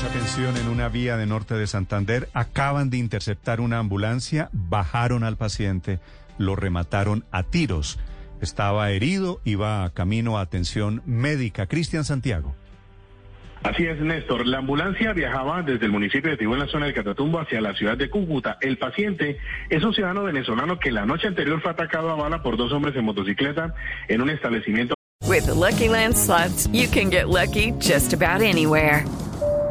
Mucha tensión en una vía de norte de Santander. Acaban de interceptar una ambulancia, bajaron al paciente, lo remataron a tiros. Estaba herido, iba a camino a atención médica. Cristian Santiago. Así es, Néstor. La ambulancia viajaba desde el municipio de Tibú en la zona del Catatumbo hacia la ciudad de Cúcuta. El paciente es un ciudadano venezolano que la noche anterior fue atacado a bala por dos hombres en motocicleta en un establecimiento. With the Lucky Land slots, you can get lucky just about anywhere.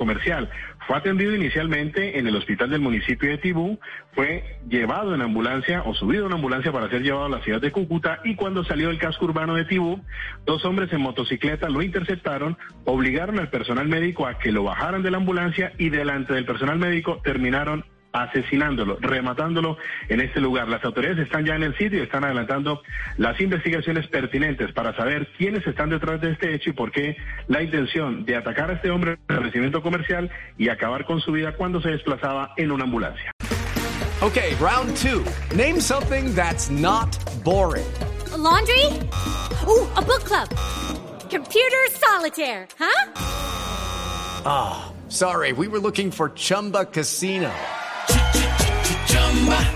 Comercial. Fue atendido inicialmente en el hospital del municipio de Tibú, fue llevado en ambulancia o subido en ambulancia para ser llevado a la ciudad de Cúcuta y cuando salió del casco urbano de Tibú, dos hombres en motocicleta lo interceptaron, obligaron al personal médico a que lo bajaran de la ambulancia y delante del personal médico terminaron asesinándolo, rematándolo en este lugar. Las autoridades están ya en el sitio y están adelantando las investigaciones pertinentes para saber quiénes están detrás de este hecho y por qué la intención de atacar a este hombre en el establecimiento comercial y acabar con su vida cuando se desplazaba en una ambulancia. Okay, round two. Name something that's not boring. A laundry? Ooh, a book club. Computer solitaire, huh? Ah, sorry, we were looking for Chumba Casino.